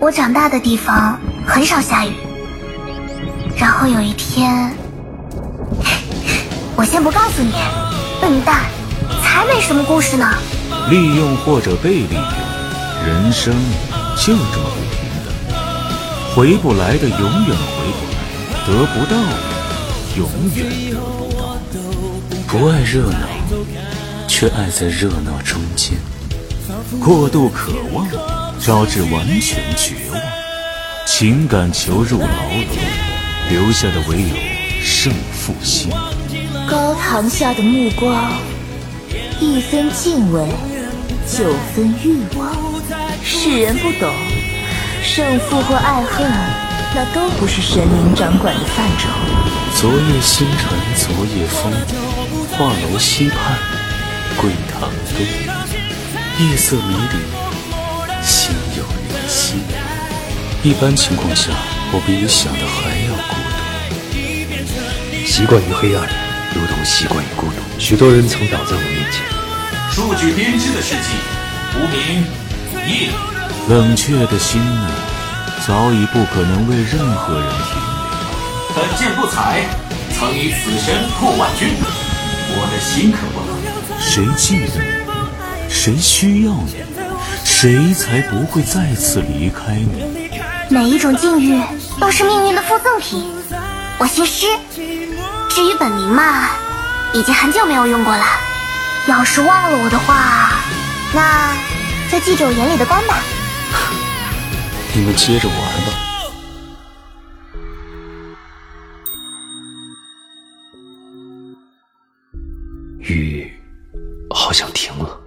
我长大的地方很少下雨。然后有一天，我先不告诉你，笨蛋，才没什么故事呢。利用或者被利用，人生就这么不平等。回不来的永远回不来，得不到的永远得不到。不爱热闹，却爱在热闹中间。过度渴望，招致完全绝望。情感囚入牢笼。留下的唯有胜负心。高堂下的目光，一分敬畏，九分欲望。世人不懂，胜负或爱恨，那都不是神灵掌管的范畴。昨夜星辰昨夜风，画楼西畔桂堂东。夜色迷离，心有灵犀。一般情况下，我比你想的还要孤独。习惯于黑暗，如同习惯于孤独。许多人曾倒在我面前。数据编织的世纪，无名夜。冷却的心呢，早已不可能为任何人停留。本剑不采，曾以死神破万军。我的心可不冷。谁记得你？谁需要你？谁才不会再次离开你？每一种境遇都是命运的附赠品。我姓施，至于本名嘛，已经很久没有用过了。要是忘了我的话，那就记着我眼里的光吧。你们接着玩吧。雨好像停了。